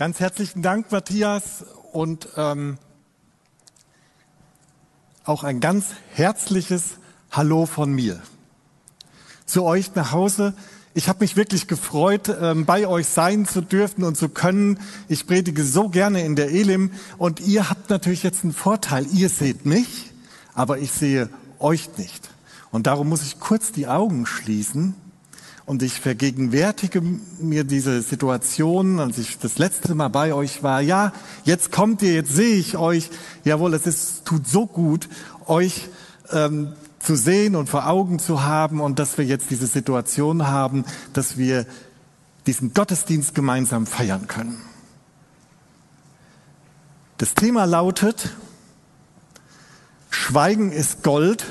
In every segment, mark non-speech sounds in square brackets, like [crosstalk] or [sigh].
Ganz herzlichen Dank, Matthias, und ähm, auch ein ganz herzliches Hallo von mir zu euch nach Hause. Ich habe mich wirklich gefreut, ähm, bei euch sein zu dürfen und zu können. Ich predige so gerne in der Elim und ihr habt natürlich jetzt einen Vorteil. Ihr seht mich, aber ich sehe euch nicht. Und darum muss ich kurz die Augen schließen und ich vergegenwärtige mir diese Situation, als ich das letzte Mal bei euch war. Ja, jetzt kommt ihr, jetzt sehe ich euch. Jawohl, es ist, tut so gut, euch ähm, zu sehen und vor Augen zu haben und dass wir jetzt diese Situation haben, dass wir diesen Gottesdienst gemeinsam feiern können. Das Thema lautet, Schweigen ist Gold,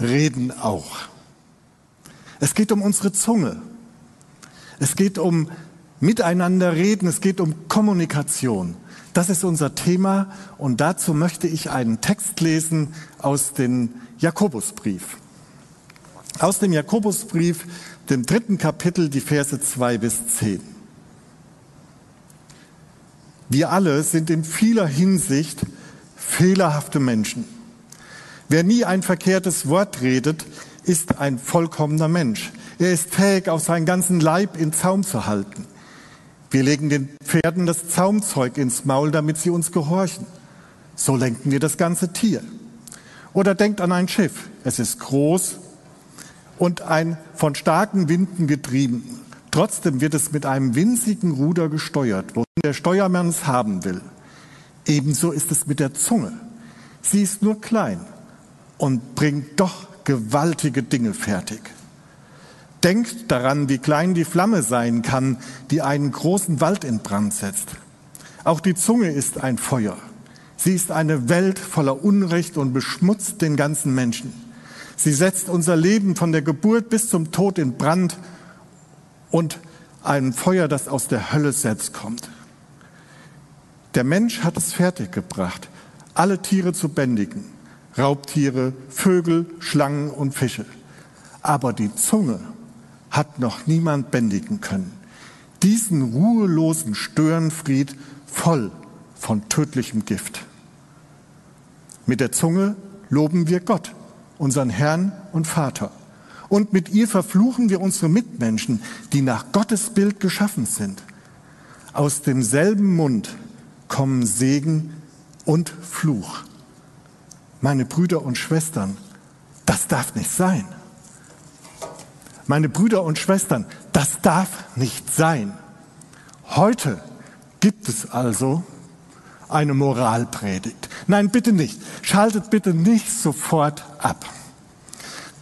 Reden auch. Es geht um unsere Zunge. Es geht um Miteinander reden. Es geht um Kommunikation. Das ist unser Thema und dazu möchte ich einen Text lesen aus dem Jakobusbrief. Aus dem Jakobusbrief, dem dritten Kapitel, die Verse zwei bis zehn. Wir alle sind in vieler Hinsicht fehlerhafte Menschen. Wer nie ein verkehrtes Wort redet, ist ein vollkommener Mensch. Er ist fähig, auch seinen ganzen Leib in Zaum zu halten. Wir legen den Pferden das Zaumzeug ins Maul, damit sie uns gehorchen. So lenken wir das ganze Tier. Oder denkt an ein Schiff. Es ist groß und ein von starken Winden getrieben. Trotzdem wird es mit einem winzigen Ruder gesteuert, wohin der Steuermann es haben will. Ebenso ist es mit der Zunge. Sie ist nur klein und bringt doch gewaltige Dinge fertig. Denkt daran, wie klein die Flamme sein kann, die einen großen Wald in Brand setzt. Auch die Zunge ist ein Feuer. Sie ist eine Welt voller Unrecht und beschmutzt den ganzen Menschen. Sie setzt unser Leben von der Geburt bis zum Tod in Brand und ein Feuer, das aus der Hölle selbst kommt. Der Mensch hat es fertiggebracht, alle Tiere zu bändigen. Raubtiere, Vögel, Schlangen und Fische. Aber die Zunge hat noch niemand bändigen können. Diesen ruhelosen Störenfried voll von tödlichem Gift. Mit der Zunge loben wir Gott, unseren Herrn und Vater. Und mit ihr verfluchen wir unsere Mitmenschen, die nach Gottes Bild geschaffen sind. Aus demselben Mund kommen Segen und Fluch meine Brüder und Schwestern, das darf nicht sein. Meine Brüder und Schwestern, das darf nicht sein. Heute gibt es also eine Moralpredigt. Nein, bitte nicht. Schaltet bitte nicht sofort ab.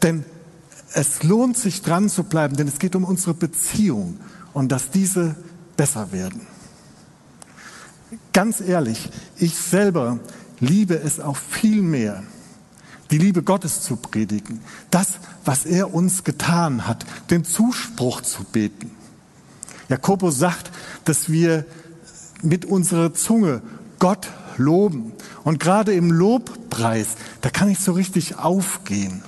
Denn es lohnt sich dran zu bleiben, denn es geht um unsere Beziehung und dass diese besser werden. Ganz ehrlich, ich selber liebe es auch viel mehr, die Liebe Gottes zu predigen, das, was er uns getan hat, den Zuspruch zu beten. Jakobus sagt, dass wir mit unserer Zunge Gott loben. Und gerade im Lobpreis, da kann ich so richtig aufgehen.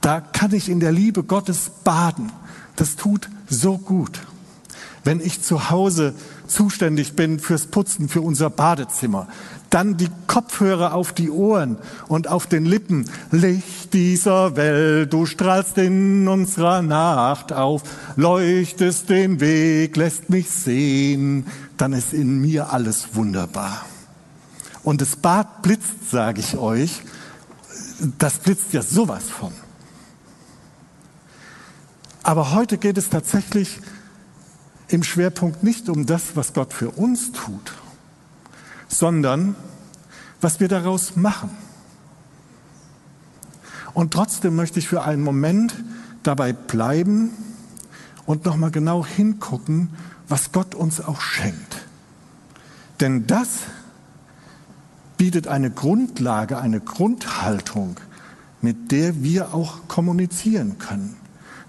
Da kann ich in der Liebe Gottes baden. Das tut so gut. Wenn ich zu Hause zuständig bin fürs Putzen für unser Badezimmer, dann die Kopfhörer auf die Ohren und auf den Lippen. Licht dieser Welt, du strahlst in unserer Nacht auf, leuchtest den Weg, lässt mich sehen, dann ist in mir alles wunderbar. Und das Bad blitzt, sage ich euch, das blitzt ja sowas von. Aber heute geht es tatsächlich im Schwerpunkt nicht um das, was Gott für uns tut, sondern was wir daraus machen. Und trotzdem möchte ich für einen Moment dabei bleiben und nochmal genau hingucken, was Gott uns auch schenkt. Denn das bietet eine Grundlage, eine Grundhaltung, mit der wir auch kommunizieren können.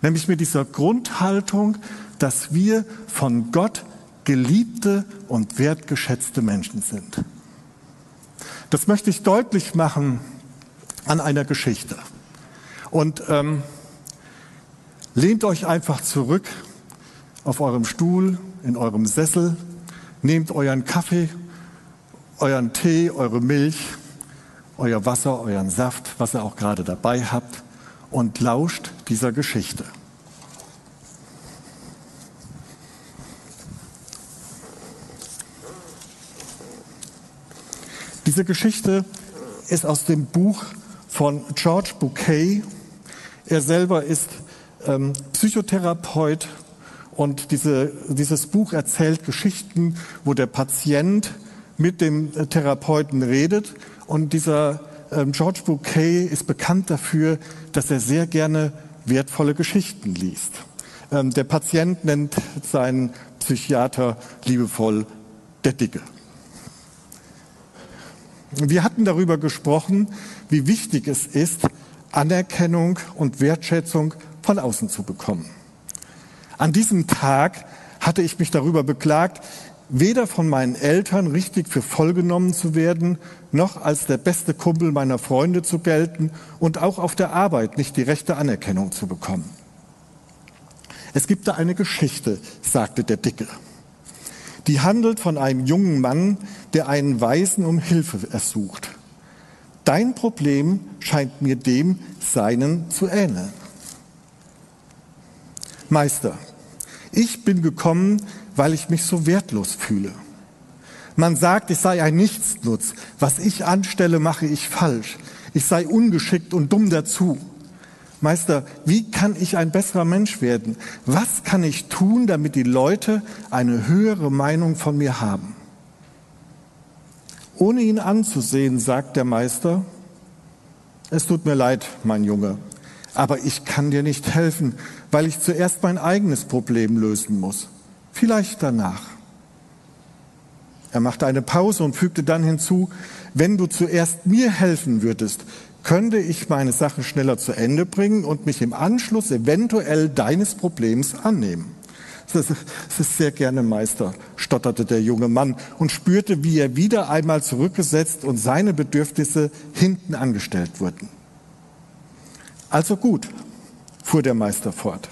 Nämlich mit dieser Grundhaltung, dass wir von Gott geliebte und wertgeschätzte Menschen sind. Das möchte ich deutlich machen an einer Geschichte. Und ähm, lehnt euch einfach zurück auf eurem Stuhl, in eurem Sessel nehmt euren Kaffee, euren Tee, eure Milch, euer Wasser, euren Saft, was ihr auch gerade dabei habt und lauscht dieser Geschichte. Diese Geschichte ist aus dem Buch von George Bouquet. Er selber ist ähm, Psychotherapeut und diese, dieses Buch erzählt Geschichten, wo der Patient mit dem äh, Therapeuten redet. Und dieser ähm, George Bouquet ist bekannt dafür, dass er sehr gerne wertvolle Geschichten liest. Ähm, der Patient nennt seinen Psychiater liebevoll der Dicke. Wir hatten darüber gesprochen, wie wichtig es ist, Anerkennung und Wertschätzung von außen zu bekommen. An diesem Tag hatte ich mich darüber beklagt, weder von meinen Eltern richtig für voll genommen zu werden, noch als der beste Kumpel meiner Freunde zu gelten und auch auf der Arbeit nicht die rechte Anerkennung zu bekommen. Es gibt da eine Geschichte, sagte der Dicke. Die handelt von einem jungen Mann, der einen Weisen um Hilfe ersucht. Dein Problem scheint mir dem seinen zu ähneln. Meister, ich bin gekommen, weil ich mich so wertlos fühle. Man sagt, ich sei ein Nichtsnutz. Was ich anstelle, mache ich falsch. Ich sei ungeschickt und dumm dazu. Meister, wie kann ich ein besserer Mensch werden? Was kann ich tun, damit die Leute eine höhere Meinung von mir haben? Ohne ihn anzusehen, sagt der Meister, es tut mir leid, mein Junge, aber ich kann dir nicht helfen, weil ich zuerst mein eigenes Problem lösen muss. Vielleicht danach. Er machte eine Pause und fügte dann hinzu, wenn du zuerst mir helfen würdest, könnte ich meine Sache schneller zu Ende bringen und mich im Anschluss eventuell deines Problems annehmen. Das ist sehr gerne Meister, stotterte der junge Mann und spürte, wie er wieder einmal zurückgesetzt und seine Bedürfnisse hinten angestellt wurden. Also gut, fuhr der Meister fort.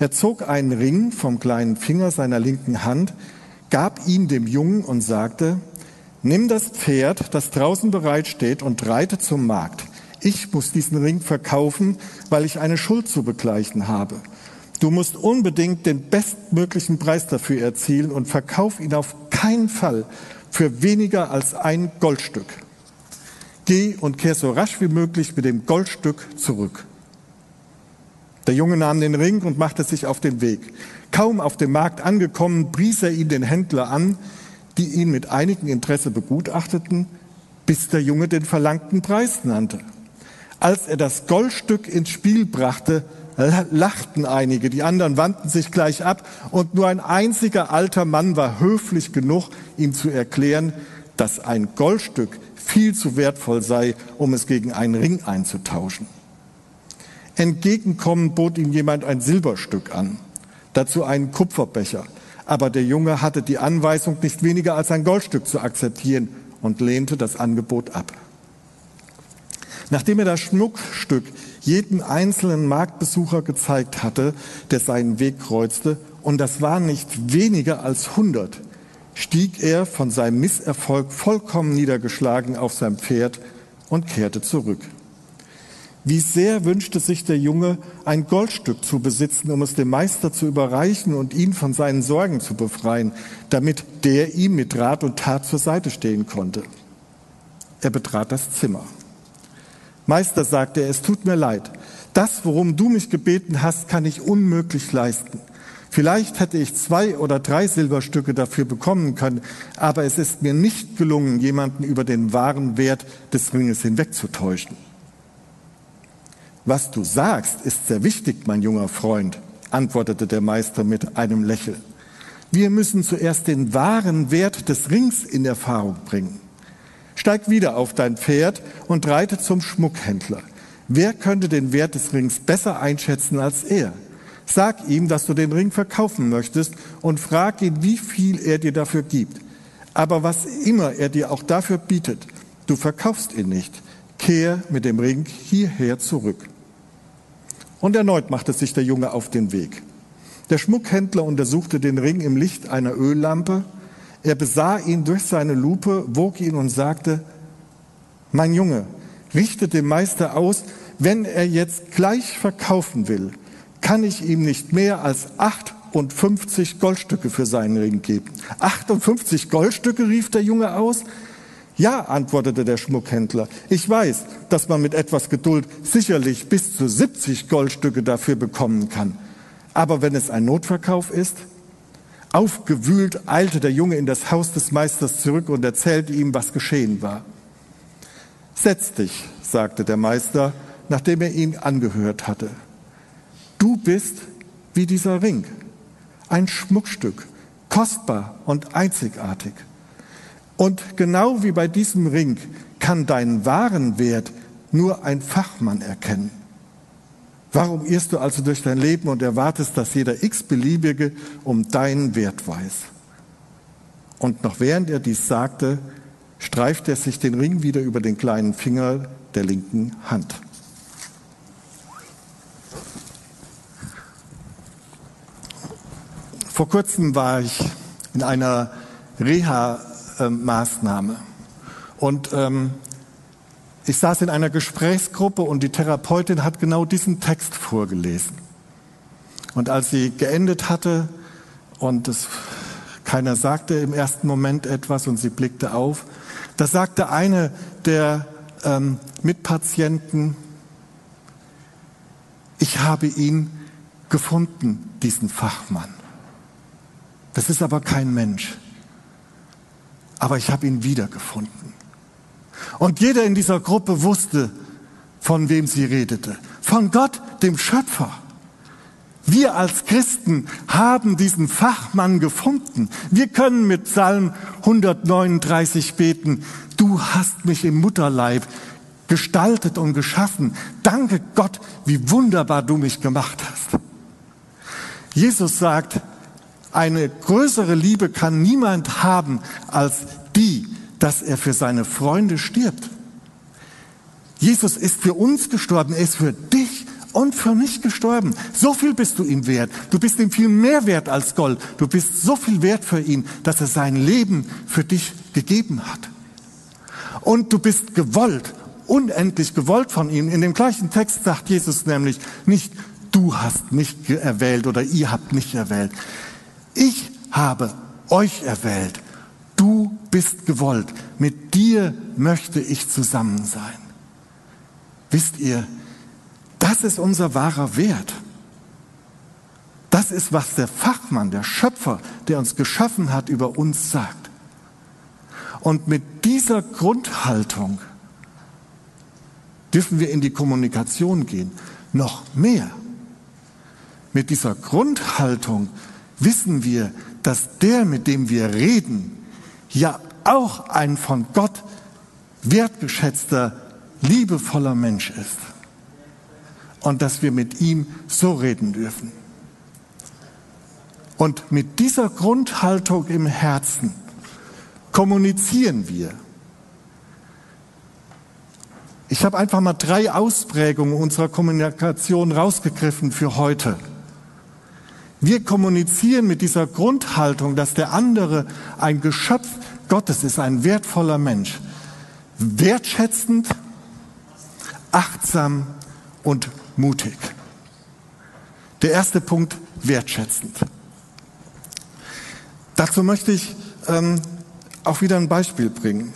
Er zog einen Ring vom kleinen Finger seiner linken Hand, gab ihn dem Jungen und sagte, nimm das Pferd, das draußen bereit steht, und reite zum Markt. Ich muss diesen Ring verkaufen, weil ich eine Schuld zu begleichen habe. Du musst unbedingt den bestmöglichen Preis dafür erzielen und verkauf ihn auf keinen Fall für weniger als ein Goldstück. Geh und kehr so rasch wie möglich mit dem Goldstück zurück. Der Junge nahm den Ring und machte sich auf den Weg. Kaum auf dem Markt angekommen, pries er ihn den Händler an, die ihn mit einigem Interesse begutachteten, bis der Junge den verlangten Preis nannte. Als er das Goldstück ins Spiel brachte, lachten einige, die anderen wandten sich gleich ab und nur ein einziger alter Mann war höflich genug, ihm zu erklären, dass ein Goldstück viel zu wertvoll sei, um es gegen einen Ring einzutauschen. Entgegenkommen bot ihm jemand ein Silberstück an, dazu einen Kupferbecher. Aber der Junge hatte die Anweisung, nicht weniger als ein Goldstück zu akzeptieren und lehnte das Angebot ab. Nachdem er das Schmuckstück jeden einzelnen Marktbesucher gezeigt hatte, der seinen Weg kreuzte, und das waren nicht weniger als hundert, stieg er von seinem Misserfolg vollkommen niedergeschlagen auf sein Pferd und kehrte zurück. Wie sehr wünschte sich der Junge, ein Goldstück zu besitzen, um es dem Meister zu überreichen und ihn von seinen Sorgen zu befreien, damit der ihm mit Rat und Tat zur Seite stehen konnte. Er betrat das Zimmer. Meister, sagte er, es tut mir leid. Das, worum du mich gebeten hast, kann ich unmöglich leisten. Vielleicht hätte ich zwei oder drei Silberstücke dafür bekommen können, aber es ist mir nicht gelungen, jemanden über den wahren Wert des Ringes hinwegzutäuschen. Was du sagst, ist sehr wichtig, mein junger Freund, antwortete der Meister mit einem Lächeln. Wir müssen zuerst den wahren Wert des Rings in Erfahrung bringen. Steig wieder auf dein Pferd und reite zum Schmuckhändler. Wer könnte den Wert des Rings besser einschätzen als er? Sag ihm, dass du den Ring verkaufen möchtest und frag ihn, wie viel er dir dafür gibt. Aber was immer er dir auch dafür bietet, du verkaufst ihn nicht. Kehr mit dem Ring hierher zurück. Und erneut machte sich der Junge auf den Weg. Der Schmuckhändler untersuchte den Ring im Licht einer Öllampe. Er besah ihn durch seine Lupe, wog ihn und sagte, mein Junge, richte dem Meister aus, wenn er jetzt gleich verkaufen will, kann ich ihm nicht mehr als 58 Goldstücke für seinen Ring geben. 58 Goldstücke, rief der Junge aus. Ja, antwortete der Schmuckhändler, ich weiß, dass man mit etwas Geduld sicherlich bis zu 70 Goldstücke dafür bekommen kann. Aber wenn es ein Notverkauf ist, aufgewühlt eilte der Junge in das Haus des Meisters zurück und erzählte ihm, was geschehen war. Setz dich, sagte der Meister, nachdem er ihn angehört hatte. Du bist wie dieser Ring, ein Schmuckstück, kostbar und einzigartig. Und genau wie bei diesem Ring kann deinen wahren Wert nur ein Fachmann erkennen. Warum irrst du also durch dein Leben und erwartest, dass jeder x-beliebige um deinen Wert weiß? Und noch während er dies sagte, streift er sich den Ring wieder über den kleinen Finger der linken Hand. Vor kurzem war ich in einer Reha ähm, Maßnahme. Und ähm, ich saß in einer Gesprächsgruppe und die Therapeutin hat genau diesen Text vorgelesen. Und als sie geendet hatte und es, keiner sagte im ersten Moment etwas und sie blickte auf, da sagte eine der ähm, Mitpatienten, ich habe ihn gefunden, diesen Fachmann. Das ist aber kein Mensch aber ich habe ihn wiedergefunden. Und jeder in dieser Gruppe wusste, von wem sie redete. Von Gott, dem Schöpfer. Wir als Christen haben diesen Fachmann gefunden. Wir können mit Psalm 139 beten, du hast mich im Mutterleib gestaltet und geschaffen. Danke Gott, wie wunderbar du mich gemacht hast. Jesus sagt, eine größere Liebe kann niemand haben als die, dass er für seine Freunde stirbt. Jesus ist für uns gestorben, er ist für dich und für mich gestorben. So viel bist du ihm wert. Du bist ihm viel mehr wert als Gold. Du bist so viel wert für ihn, dass er sein Leben für dich gegeben hat. Und du bist gewollt, unendlich gewollt von ihm. In dem gleichen Text sagt Jesus nämlich nicht, du hast mich erwählt oder ihr habt mich erwählt. Ich habe euch erwählt. Du bist gewollt. Mit dir möchte ich zusammen sein. Wisst ihr, das ist unser wahrer Wert. Das ist, was der Fachmann, der Schöpfer, der uns geschaffen hat, über uns sagt. Und mit dieser Grundhaltung dürfen wir in die Kommunikation gehen. Noch mehr. Mit dieser Grundhaltung wissen wir, dass der, mit dem wir reden, ja auch ein von Gott wertgeschätzter, liebevoller Mensch ist. Und dass wir mit ihm so reden dürfen. Und mit dieser Grundhaltung im Herzen kommunizieren wir. Ich habe einfach mal drei Ausprägungen unserer Kommunikation rausgegriffen für heute. Wir kommunizieren mit dieser Grundhaltung, dass der andere ein Geschöpf Gottes ist, ein wertvoller Mensch. Wertschätzend, achtsam und mutig. Der erste Punkt, wertschätzend. Dazu möchte ich ähm, auch wieder ein Beispiel bringen.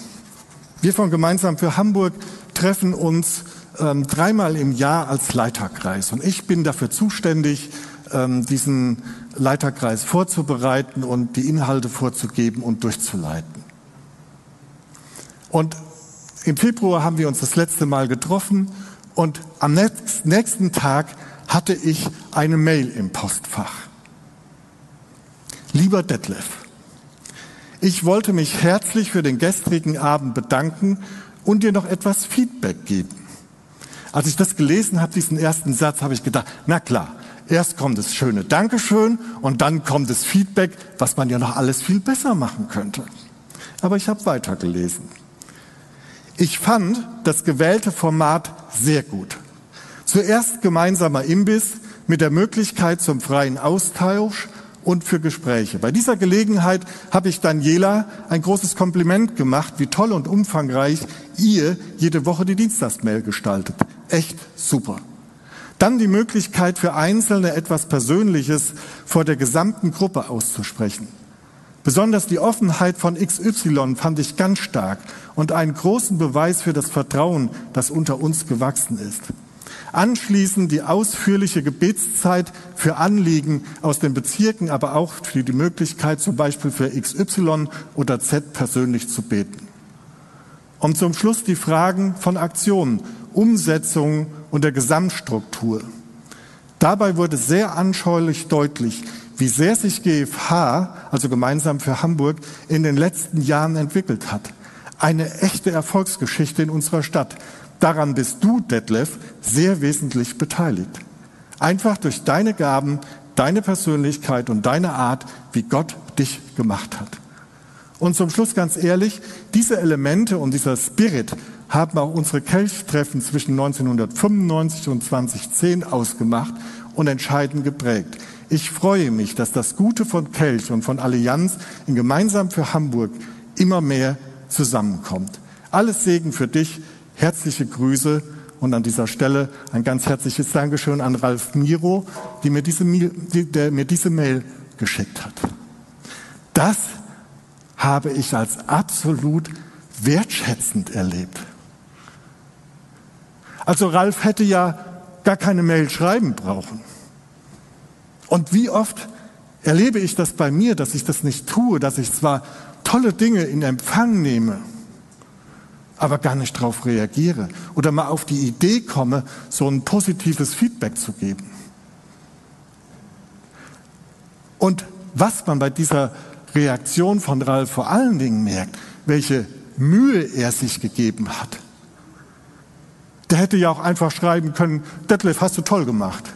Wir von Gemeinsam für Hamburg treffen uns ähm, dreimal im Jahr als Leiterkreis und ich bin dafür zuständig, ähm, diesen Leiterkreis vorzubereiten und die Inhalte vorzugeben und durchzuleiten. Und im Februar haben wir uns das letzte Mal getroffen und am nächsten Tag hatte ich eine Mail im Postfach. Lieber Detlef, ich wollte mich herzlich für den gestrigen Abend bedanken und dir noch etwas Feedback geben. Als ich das gelesen habe, diesen ersten Satz, habe ich gedacht, na klar, Erst kommt das schöne Dankeschön und dann kommt das Feedback, was man ja noch alles viel besser machen könnte. Aber ich habe weitergelesen. Ich fand das gewählte Format sehr gut. Zuerst gemeinsamer Imbiss mit der Möglichkeit zum freien Austausch und für Gespräche. Bei dieser Gelegenheit habe ich Daniela ein großes Kompliment gemacht, wie toll und umfangreich ihr jede Woche die Dienstagsmail gestaltet. Echt super. Dann die Möglichkeit für Einzelne etwas Persönliches vor der gesamten Gruppe auszusprechen. Besonders die Offenheit von XY fand ich ganz stark und einen großen Beweis für das Vertrauen, das unter uns gewachsen ist. Anschließend die ausführliche Gebetszeit für Anliegen aus den Bezirken, aber auch für die Möglichkeit, zum Beispiel für XY oder Z persönlich zu beten. Und zum Schluss die Fragen von Aktionen, Umsetzung und der Gesamtstruktur. Dabei wurde sehr anschaulich deutlich, wie sehr sich GFH, also gemeinsam für Hamburg, in den letzten Jahren entwickelt hat. Eine echte Erfolgsgeschichte in unserer Stadt. Daran bist du, Detlef, sehr wesentlich beteiligt. Einfach durch deine Gaben, deine Persönlichkeit und deine Art, wie Gott dich gemacht hat. Und zum Schluss ganz ehrlich, diese Elemente und dieser Spirit haben auch unsere Kelchtreffen zwischen 1995 und 2010 ausgemacht und entscheidend geprägt. Ich freue mich, dass das Gute von Kelch und von Allianz in Gemeinsam für Hamburg immer mehr zusammenkommt. Alles Segen für dich, herzliche Grüße und an dieser Stelle ein ganz herzliches Dankeschön an Ralf Miro, die mir diese, der mir diese Mail geschickt hat. Das habe ich als absolut wertschätzend erlebt. Also Ralf hätte ja gar keine Mail schreiben brauchen. Und wie oft erlebe ich das bei mir, dass ich das nicht tue, dass ich zwar tolle Dinge in Empfang nehme, aber gar nicht darauf reagiere oder mal auf die Idee komme, so ein positives Feedback zu geben. Und was man bei dieser Reaktion von Ralf vor allen Dingen merkt, welche Mühe er sich gegeben hat. Der hätte ja auch einfach schreiben können, Detlef, hast du toll gemacht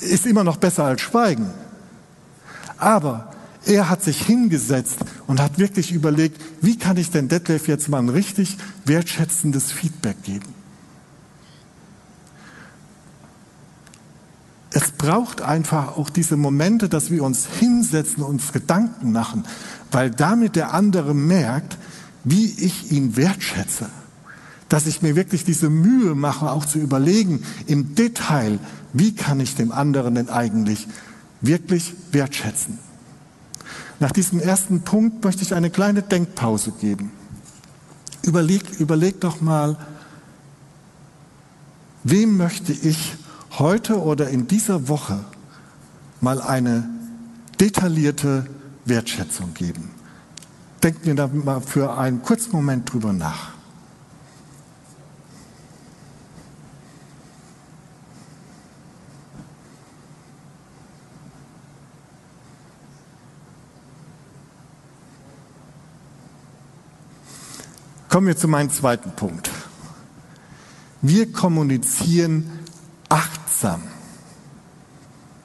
ist immer noch besser als Schweigen. Aber er hat sich hingesetzt und hat wirklich überlegt, wie kann ich denn Detlef jetzt mal ein richtig wertschätzendes Feedback geben. Es braucht einfach auch diese Momente, dass wir uns hinsetzen und uns Gedanken machen, weil damit der andere merkt, wie ich ihn wertschätze. Dass ich mir wirklich diese Mühe mache, auch zu überlegen, im Detail, wie kann ich dem anderen denn eigentlich wirklich wertschätzen? Nach diesem ersten Punkt möchte ich eine kleine Denkpause geben. Überleg, überleg doch mal, wem möchte ich heute oder in dieser Woche mal eine detaillierte Wertschätzung geben? Denkt mir da mal für einen kurzen Moment drüber nach. Kommen wir zu meinem zweiten Punkt. Wir kommunizieren achtsam.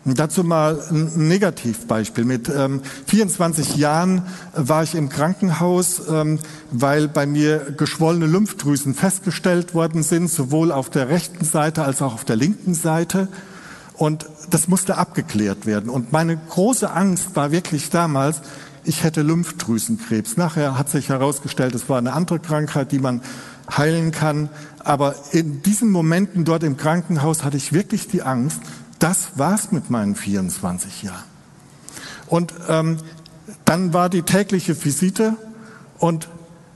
Und dazu mal ein Negativbeispiel. Mit ähm, 24 Jahren war ich im Krankenhaus, ähm, weil bei mir geschwollene Lymphdrüsen festgestellt worden sind, sowohl auf der rechten Seite als auch auf der linken Seite. Und das musste abgeklärt werden. Und meine große Angst war wirklich damals, ich hätte Lymphdrüsenkrebs. Nachher hat sich herausgestellt, es war eine andere Krankheit, die man heilen kann. Aber in diesen Momenten dort im Krankenhaus hatte ich wirklich die Angst, das war's mit meinen 24 Jahren. Und ähm, dann war die tägliche Visite und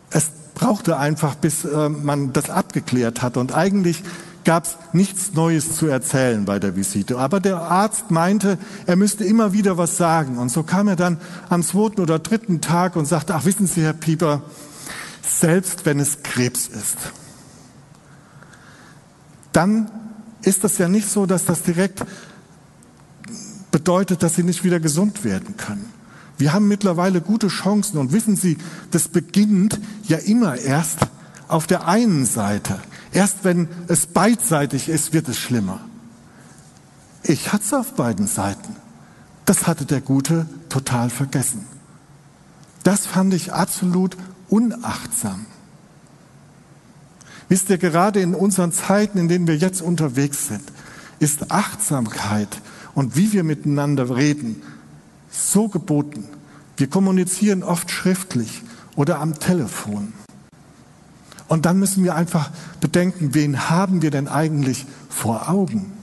es brauchte einfach, bis äh, man das abgeklärt hat. Und eigentlich gab es nichts Neues zu erzählen bei der Visite. Aber der Arzt meinte, er müsste immer wieder was sagen. Und so kam er dann am zweiten oder dritten Tag und sagte, ach wissen Sie, Herr Pieper, selbst wenn es Krebs ist, dann ist das ja nicht so, dass das direkt bedeutet, dass Sie nicht wieder gesund werden können. Wir haben mittlerweile gute Chancen und wissen Sie, das beginnt ja immer erst auf der einen Seite. Erst wenn es beidseitig ist, wird es schlimmer. Ich hatte es auf beiden Seiten. Das hatte der Gute total vergessen. Das fand ich absolut unachtsam. Wisst ihr, gerade in unseren Zeiten, in denen wir jetzt unterwegs sind, ist Achtsamkeit und wie wir miteinander reden so geboten. Wir kommunizieren oft schriftlich oder am Telefon. Und dann müssen wir einfach bedenken, wen haben wir denn eigentlich vor Augen?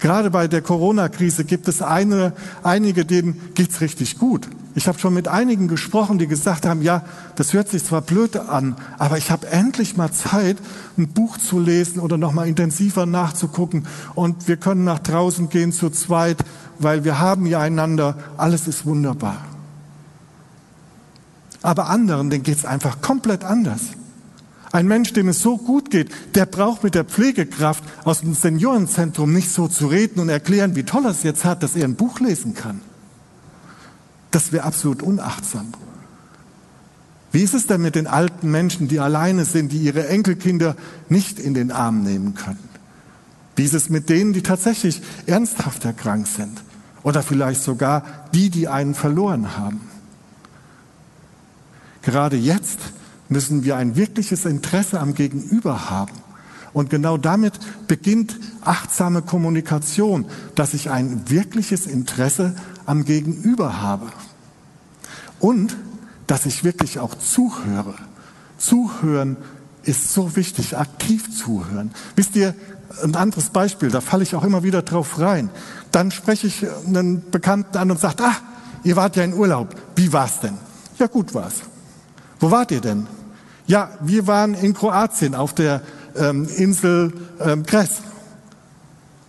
Gerade bei der Corona-Krise gibt es eine, einige, denen geht's richtig gut. Ich habe schon mit einigen gesprochen, die gesagt haben, ja, das hört sich zwar blöd an, aber ich habe endlich mal Zeit, ein Buch zu lesen oder noch mal intensiver nachzugucken und wir können nach draußen gehen zu zweit, weil wir haben ja einander, alles ist wunderbar. Aber anderen, denen geht's einfach komplett anders. Ein Mensch, dem es so gut geht, der braucht mit der Pflegekraft aus dem Seniorenzentrum nicht so zu reden und erklären, wie toll er es jetzt hat, dass er ein Buch lesen kann. Das wäre absolut unachtsam. Wie ist es denn mit den alten Menschen, die alleine sind, die ihre Enkelkinder nicht in den Arm nehmen können? Wie ist es mit denen, die tatsächlich ernsthaft erkrankt sind? Oder vielleicht sogar die, die einen verloren haben? Gerade jetzt müssen wir ein wirkliches Interesse am Gegenüber haben. Und genau damit beginnt achtsame Kommunikation, dass ich ein wirkliches Interesse am Gegenüber habe. Und dass ich wirklich auch zuhöre. Zuhören ist so wichtig, aktiv zuhören. Wisst ihr, ein anderes Beispiel, da falle ich auch immer wieder drauf rein. Dann spreche ich einen Bekannten an und sage, ah, ihr wart ja in Urlaub. Wie war's denn? Ja, gut war's. Wo wart ihr denn? Ja, wir waren in Kroatien auf der ähm, Insel ähm, Kres.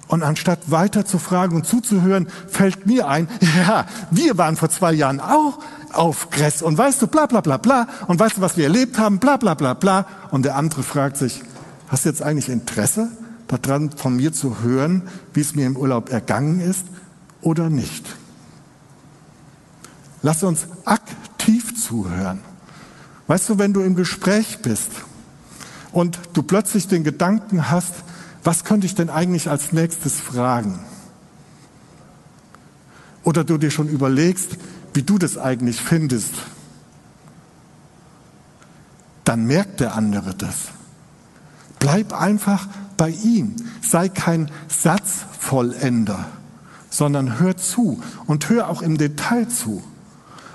Und anstatt weiter zu fragen und zuzuhören, fällt mir ein, [laughs] ja, wir waren vor zwei Jahren auch auf Kres und weißt du, bla bla bla bla und weißt du, was wir erlebt haben, bla bla bla bla. Und der andere fragt sich, hast du jetzt eigentlich Interesse daran, von mir zu hören, wie es mir im Urlaub ergangen ist oder nicht? Lass uns aktiv zuhören. Weißt du, wenn du im Gespräch bist und du plötzlich den Gedanken hast, was könnte ich denn eigentlich als nächstes fragen? Oder du dir schon überlegst, wie du das eigentlich findest, dann merkt der andere das. Bleib einfach bei ihm. Sei kein Satzvollender, sondern hör zu und hör auch im Detail zu.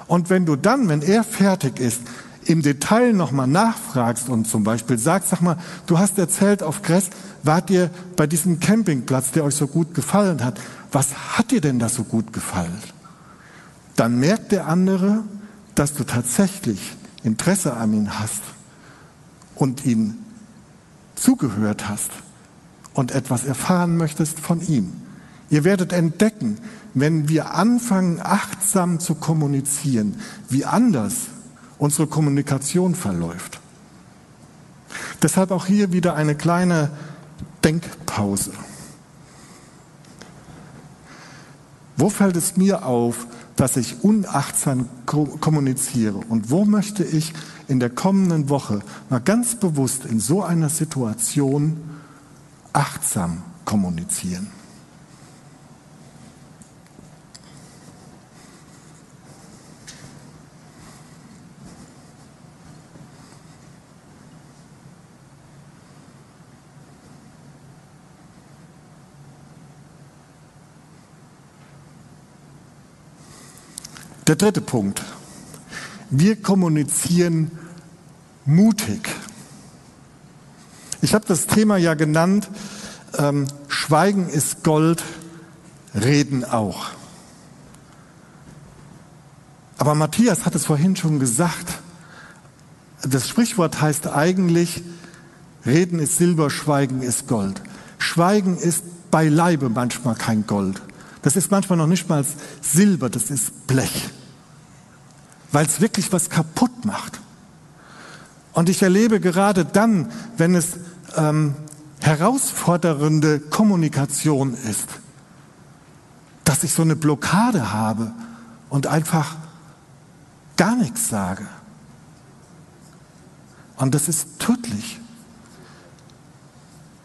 Und wenn du dann, wenn er fertig ist, im Detail nochmal nachfragst und zum Beispiel sagst, sag mal, du hast erzählt auf Kress, wart ihr bei diesem Campingplatz, der euch so gut gefallen hat. Was hat dir denn da so gut gefallen? Dann merkt der andere, dass du tatsächlich Interesse an ihm hast und ihm zugehört hast und etwas erfahren möchtest von ihm. Ihr werdet entdecken, wenn wir anfangen, achtsam zu kommunizieren, wie anders unsere Kommunikation verläuft. Deshalb auch hier wieder eine kleine Denkpause. Wo fällt es mir auf, dass ich unachtsam kommuniziere? Und wo möchte ich in der kommenden Woche mal ganz bewusst in so einer Situation achtsam kommunizieren? Der dritte Punkt. Wir kommunizieren mutig. Ich habe das Thema ja genannt, ähm, Schweigen ist Gold, Reden auch. Aber Matthias hat es vorhin schon gesagt. Das Sprichwort heißt eigentlich, Reden ist Silber, Schweigen ist Gold. Schweigen ist beileibe manchmal kein Gold. Das ist manchmal noch nicht mal Silber, das ist Blech, weil es wirklich was kaputt macht. Und ich erlebe gerade dann, wenn es ähm, herausfordernde Kommunikation ist, dass ich so eine Blockade habe und einfach gar nichts sage. Und das ist tödlich.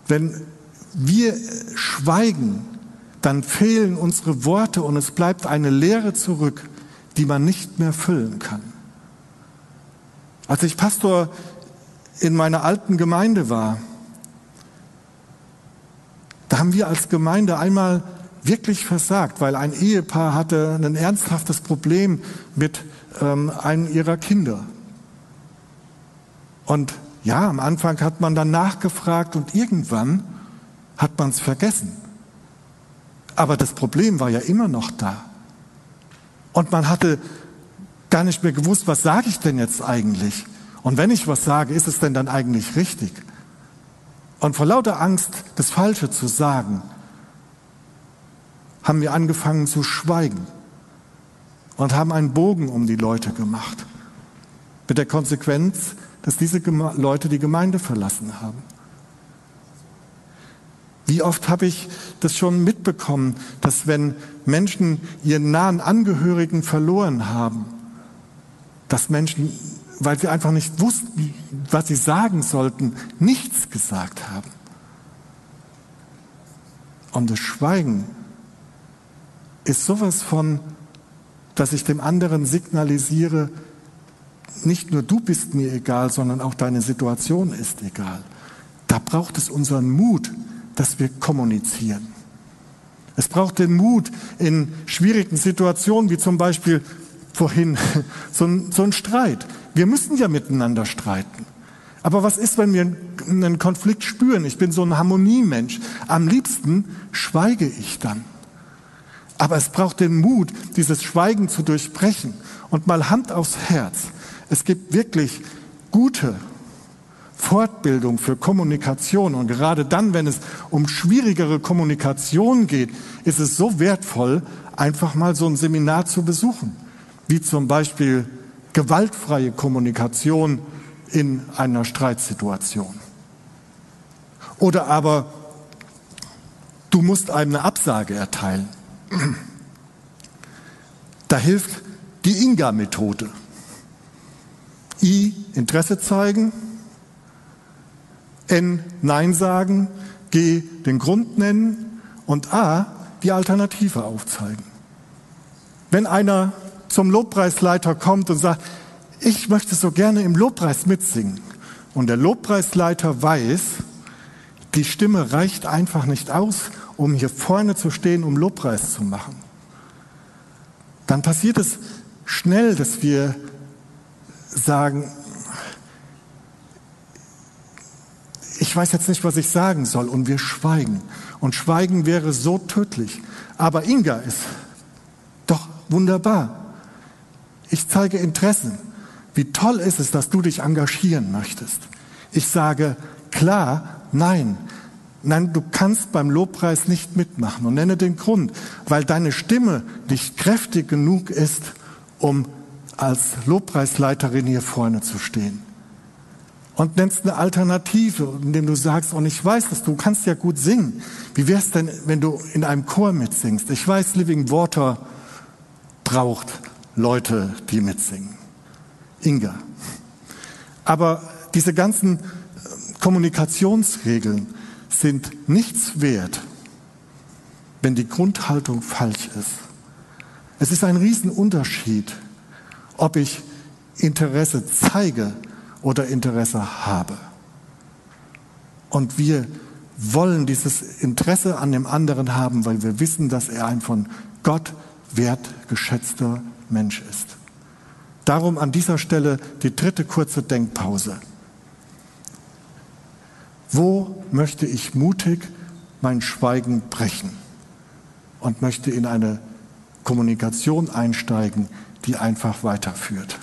Wenn wir schweigen, dann fehlen unsere Worte und es bleibt eine Leere zurück, die man nicht mehr füllen kann. Als ich Pastor in meiner alten Gemeinde war, da haben wir als Gemeinde einmal wirklich versagt, weil ein Ehepaar hatte ein ernsthaftes Problem mit ähm, einem ihrer Kinder. Und ja, am Anfang hat man dann nachgefragt und irgendwann hat man es vergessen. Aber das Problem war ja immer noch da. Und man hatte gar nicht mehr gewusst, was sage ich denn jetzt eigentlich? Und wenn ich was sage, ist es denn dann eigentlich richtig? Und vor lauter Angst, das Falsche zu sagen, haben wir angefangen zu schweigen und haben einen Bogen um die Leute gemacht. Mit der Konsequenz, dass diese Leute die Gemeinde verlassen haben. Wie oft habe ich das schon mitbekommen, dass wenn Menschen ihren nahen Angehörigen verloren haben, dass Menschen, weil sie einfach nicht wussten, was sie sagen sollten, nichts gesagt haben. Und das Schweigen ist sowas von, dass ich dem anderen signalisiere, nicht nur du bist mir egal, sondern auch deine Situation ist egal. Da braucht es unseren Mut, dass wir kommunizieren. Es braucht den Mut in schwierigen Situationen, wie zum Beispiel vorhin [laughs] so ein, so ein Streit. Wir müssen ja miteinander streiten. Aber was ist, wenn wir einen Konflikt spüren? Ich bin so ein Harmoniemensch. Am liebsten schweige ich dann. Aber es braucht den Mut, dieses Schweigen zu durchbrechen. Und mal Hand aufs Herz. Es gibt wirklich gute Fortbildung für Kommunikation. Und gerade dann, wenn es um schwierigere Kommunikation geht, ist es so wertvoll, einfach mal so ein Seminar zu besuchen wie zum Beispiel gewaltfreie Kommunikation in einer Streitsituation. Oder aber du musst einem eine Absage erteilen. Da hilft die Inga-Methode. I, Interesse zeigen. N, Nein sagen. G, den Grund nennen. Und A, die Alternative aufzeigen. Wenn einer zum Lobpreisleiter kommt und sagt, ich möchte so gerne im Lobpreis mitsingen. Und der Lobpreisleiter weiß, die Stimme reicht einfach nicht aus, um hier vorne zu stehen, um Lobpreis zu machen. Dann passiert es schnell, dass wir sagen, ich weiß jetzt nicht, was ich sagen soll, und wir schweigen. Und Schweigen wäre so tödlich. Aber Inga ist doch wunderbar. Ich zeige Interessen. Wie toll ist es, dass du dich engagieren möchtest. Ich sage klar, nein. Nein, du kannst beim Lobpreis nicht mitmachen und nenne den Grund, weil deine Stimme nicht kräftig genug ist, um als Lobpreisleiterin hier vorne zu stehen. Und nennst eine Alternative, indem du sagst, und ich weiß, dass du kannst ja gut singen. Wie wär's denn, wenn du in einem Chor mitsingst? Ich weiß, Living Water braucht Leute, die mitsingen. Inga. Aber diese ganzen äh, Kommunikationsregeln sind nichts wert, wenn die Grundhaltung falsch ist. Es ist ein Riesenunterschied, ob ich Interesse zeige oder Interesse habe. Und wir wollen dieses Interesse an dem anderen haben, weil wir wissen, dass er ein von Gott wertgeschätzter Mensch ist. Darum an dieser Stelle die dritte kurze Denkpause. Wo möchte ich mutig mein Schweigen brechen und möchte in eine Kommunikation einsteigen, die einfach weiterführt?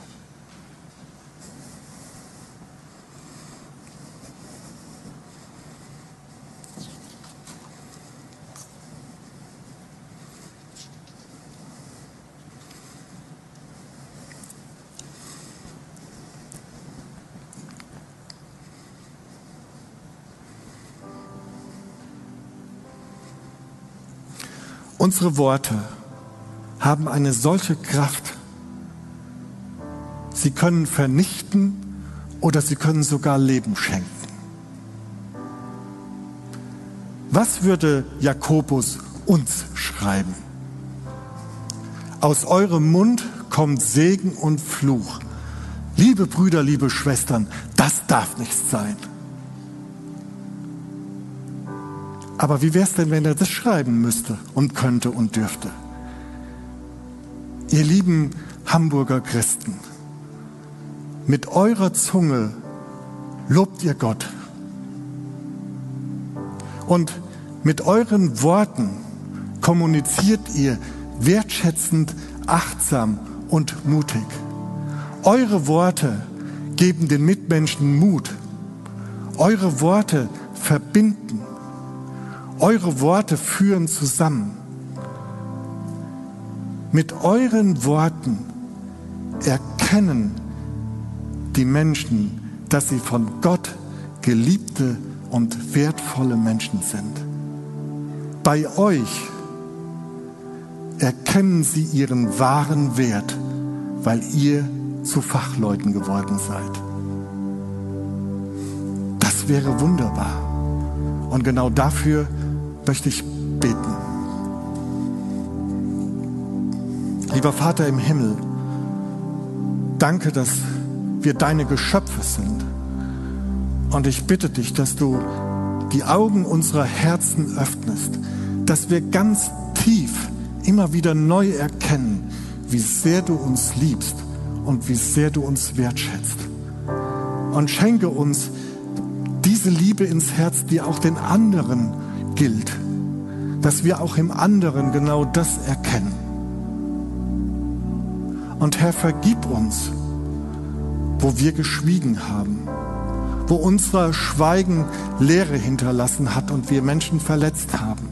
Unsere Worte haben eine solche Kraft. Sie können vernichten oder sie können sogar Leben schenken. Was würde Jakobus uns schreiben? Aus eurem Mund kommt Segen und Fluch. Liebe Brüder, liebe Schwestern, das darf nicht sein. Aber wie wäre es denn, wenn er das schreiben müsste und könnte und dürfte? Ihr lieben Hamburger Christen, mit eurer Zunge lobt ihr Gott. Und mit euren Worten kommuniziert ihr wertschätzend, achtsam und mutig. Eure Worte geben den Mitmenschen Mut. Eure Worte verbinden. Eure Worte führen zusammen. Mit euren Worten erkennen die Menschen, dass sie von Gott geliebte und wertvolle Menschen sind. Bei euch erkennen sie ihren wahren Wert, weil ihr zu Fachleuten geworden seid. Das wäre wunderbar. Und genau dafür möchte ich beten. Lieber Vater im Himmel, danke, dass wir deine Geschöpfe sind. Und ich bitte dich, dass du die Augen unserer Herzen öffnest, dass wir ganz tief immer wieder neu erkennen, wie sehr du uns liebst und wie sehr du uns wertschätzt. Und schenke uns diese Liebe ins Herz, die auch den anderen gilt, dass wir auch im anderen genau das erkennen. Und Herr, vergib uns, wo wir geschwiegen haben, wo unser Schweigen Leere hinterlassen hat und wir Menschen verletzt haben.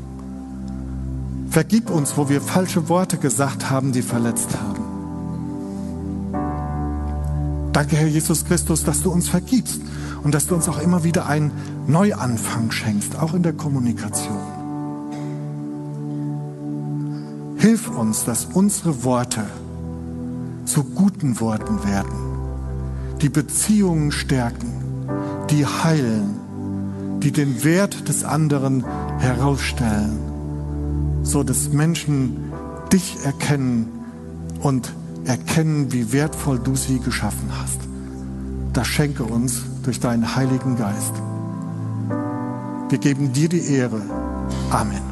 Vergib uns, wo wir falsche Worte gesagt haben, die verletzt haben. Danke, Herr Jesus Christus, dass du uns vergibst und dass du uns auch immer wieder einen Neuanfang schenkst, auch in der Kommunikation. Hilf uns, dass unsere Worte zu guten Worten werden, die Beziehungen stärken, die heilen, die den Wert des anderen herausstellen, so dass Menschen dich erkennen und erkennen, wie wertvoll du sie geschaffen hast. Das schenke uns durch deinen Heiligen Geist. Wir geben dir die Ehre. Amen.